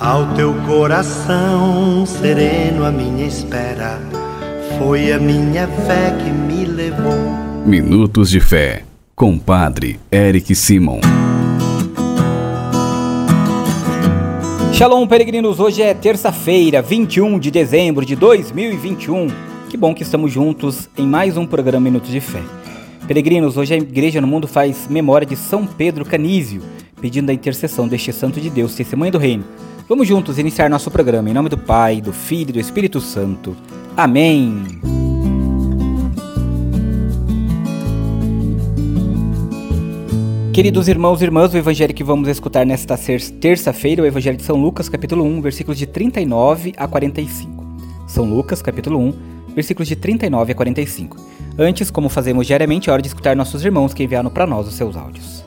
Ao teu coração sereno, a minha espera foi a minha fé que me levou. Minutos de Fé, com Padre Eric Simon. Shalom, peregrinos! Hoje é terça-feira, 21 de dezembro de 2021. Que bom que estamos juntos em mais um programa Minutos de Fé. Peregrinos, hoje a Igreja no Mundo faz memória de São Pedro Canísio, pedindo a intercessão deste Santo de Deus, testemunha do Reino Vamos juntos iniciar nosso programa em nome do Pai, do Filho e do Espírito Santo. Amém. Queridos irmãos e irmãs, o evangelho que vamos escutar nesta terça-feira é o evangelho de São Lucas, capítulo 1, versículos de 39 a 45. São Lucas, capítulo 1, versículos de 39 a 45. Antes, como fazemos diariamente, é hora de escutar nossos irmãos que enviaram para nós os seus áudios.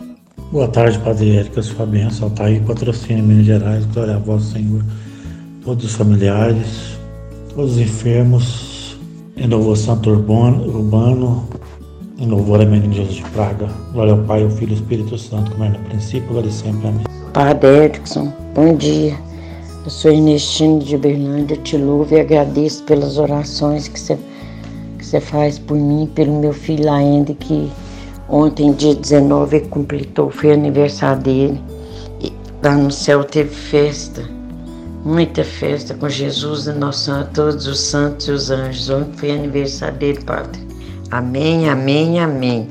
Boa tarde, Padre Érica, sua bênção, aí, patrocínio Minas Gerais, glória a vós, Senhor, todos os familiares, todos os enfermos, em louvor Santo Urbano, em louvor a Menino Jesus de Praga, glória ao Pai, ao Filho e ao Espírito Santo, como é no princípio, agora e sempre, amém. Padre Erickson, bom dia, eu sou Ernestino de Berlândia, te louvo e agradeço pelas orações que você que você faz por mim, pelo meu filho Laende, que Ontem, dia 19, completou, foi aniversário dele. E lá no céu teve festa, muita festa com Jesus e nossa, todos os santos e os anjos. Ontem foi aniversário dele, Padre. Amém, amém, amém.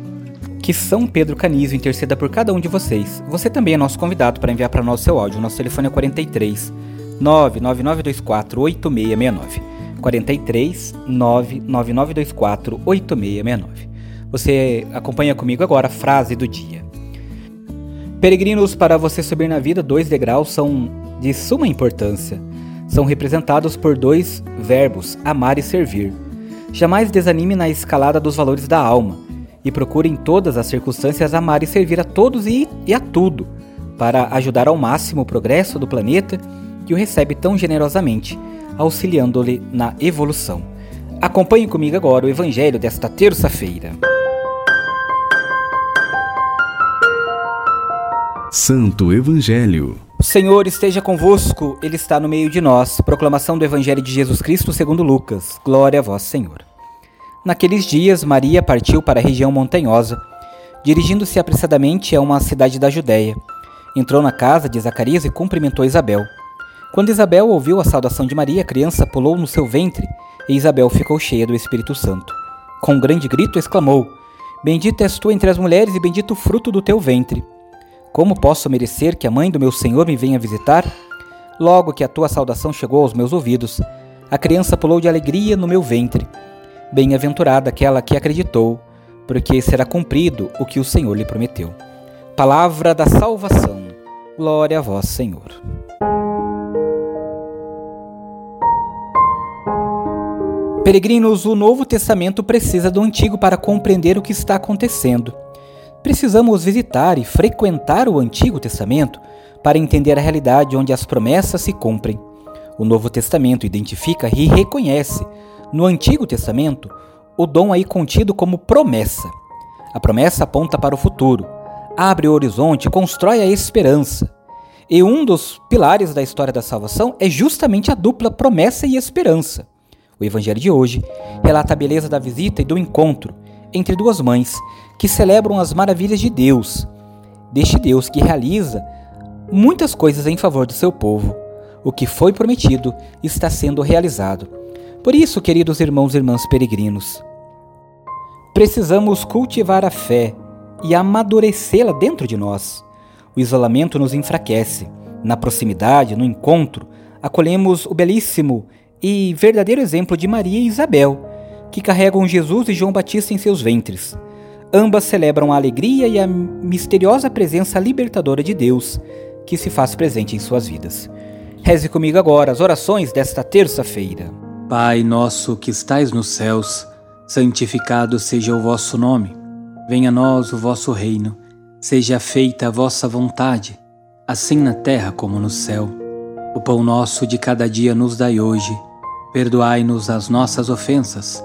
Que São Pedro Canísio interceda por cada um de vocês. Você também é nosso convidado para enviar para nós seu áudio. Nosso telefone é 43 99924 8669. 43 99924 8669. Você acompanha comigo agora a frase do dia. Peregrinos, para você subir na vida, dois degraus são de suma importância. São representados por dois verbos, amar e servir. Jamais desanime na escalada dos valores da alma e procure em todas as circunstâncias amar e servir a todos e, e a tudo, para ajudar ao máximo o progresso do planeta que o recebe tão generosamente, auxiliando-lhe na evolução. Acompanhe comigo agora o Evangelho desta terça-feira. Santo Evangelho. O Senhor esteja convosco, Ele está no meio de nós. Proclamação do Evangelho de Jesus Cristo segundo Lucas. Glória a vós, Senhor. Naqueles dias, Maria partiu para a região montanhosa, dirigindo-se apressadamente a uma cidade da Judéia. Entrou na casa de Zacarias e cumprimentou Isabel. Quando Isabel ouviu a saudação de Maria, a criança pulou no seu ventre e Isabel ficou cheia do Espírito Santo. Com um grande grito exclamou: Bendita és tu entre as mulheres e bendito o fruto do teu ventre. Como posso merecer que a mãe do meu Senhor me venha visitar? Logo que a tua saudação chegou aos meus ouvidos, a criança pulou de alegria no meu ventre. Bem-aventurada aquela que acreditou, porque será cumprido o que o Senhor lhe prometeu. Palavra da salvação. Glória a vós, Senhor. Peregrinos, o Novo Testamento precisa do Antigo para compreender o que está acontecendo. Precisamos visitar e frequentar o Antigo Testamento para entender a realidade onde as promessas se cumprem. O Novo Testamento identifica e reconhece, no Antigo Testamento, o dom aí contido como promessa. A promessa aponta para o futuro, abre o horizonte, constrói a esperança. E um dos pilares da história da salvação é justamente a dupla promessa e esperança. O Evangelho de hoje relata a beleza da visita e do encontro entre duas mães que celebram as maravilhas de Deus, deste Deus que realiza muitas coisas em favor do seu povo. O que foi prometido está sendo realizado. Por isso, queridos irmãos e irmãs peregrinos, precisamos cultivar a fé e amadurecê-la dentro de nós. O isolamento nos enfraquece. Na proximidade, no encontro, acolhemos o belíssimo e verdadeiro exemplo de Maria e Isabel, que carregam Jesus e João Batista em seus ventres. Ambas celebram a alegria e a misteriosa presença libertadora de Deus que se faz presente em suas vidas. Reze comigo agora as orações desta terça-feira. Pai nosso que estais nos céus, santificado seja o vosso nome. Venha a nós o vosso reino. Seja feita a vossa vontade, assim na terra como no céu. O pão nosso de cada dia nos dai hoje. Perdoai-nos as nossas ofensas,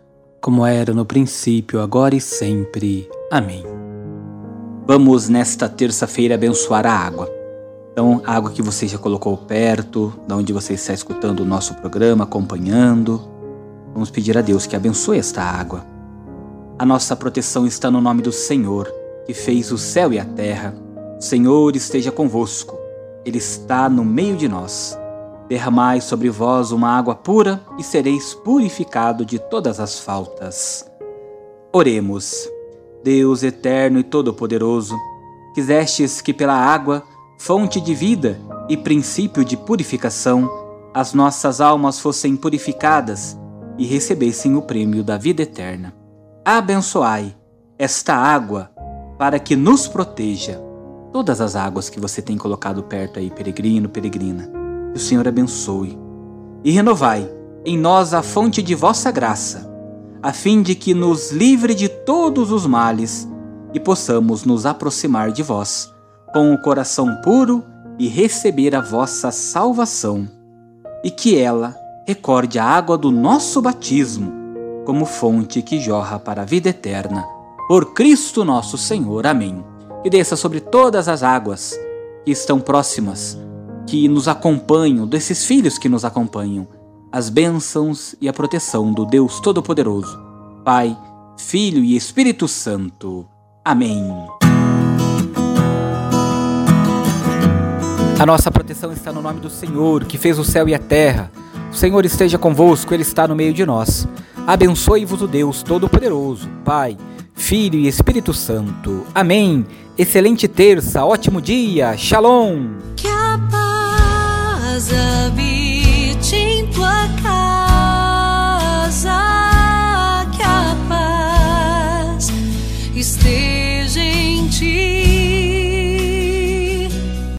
como era no princípio, agora e sempre. Amém. Vamos nesta terça-feira abençoar a água. Então, a água que você já colocou perto, da onde você está escutando o nosso programa, acompanhando. Vamos pedir a Deus que abençoe esta água. A nossa proteção está no nome do Senhor, que fez o céu e a terra. O Senhor esteja convosco. Ele está no meio de nós. Derramai sobre vós uma água pura e sereis purificado de todas as faltas. Oremos. Deus eterno e todo-poderoso, quisestes que pela água fonte de vida e princípio de purificação, as nossas almas fossem purificadas e recebessem o prêmio da vida eterna. Abençoai esta água para que nos proteja. Todas as águas que você tem colocado perto aí, peregrino, peregrina, que o Senhor abençoe. E renovai em nós a fonte de vossa graça, a fim de que nos livre de todos os males e possamos nos aproximar de vós com o coração puro e receber a vossa salvação, e que ela recorde a água do nosso batismo como fonte que jorra para a vida eterna. Por Cristo nosso Senhor. Amém. E desça sobre todas as águas que estão próximas, que nos acompanham, desses filhos que nos acompanham, as bênçãos e a proteção do Deus Todo-Poderoso, Pai, Filho e Espírito Santo. Amém. A nossa proteção está no nome do Senhor, que fez o céu e a terra. O Senhor esteja convosco, Ele está no meio de nós. Abençoe-vos o Deus Todo-Poderoso, Pai, Filho e Espírito Santo. Amém. Excelente terça, ótimo dia. Shalom.